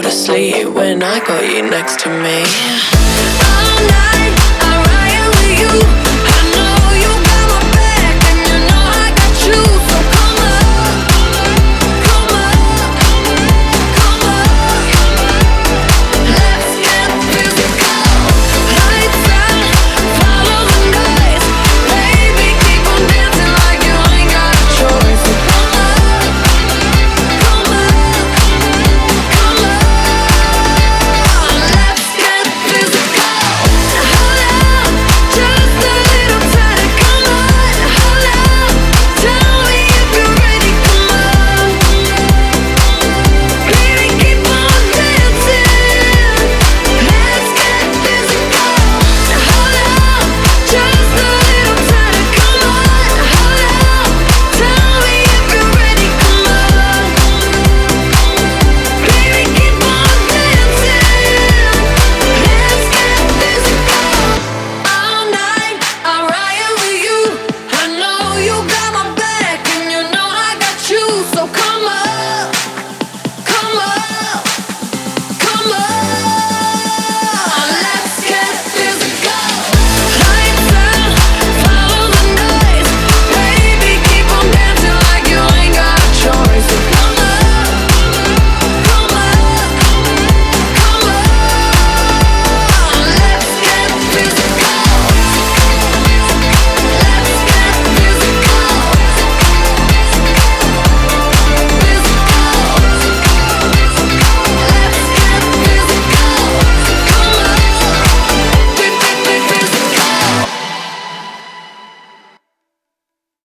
to sleep when I got you next to me. All night, I'm riding with you.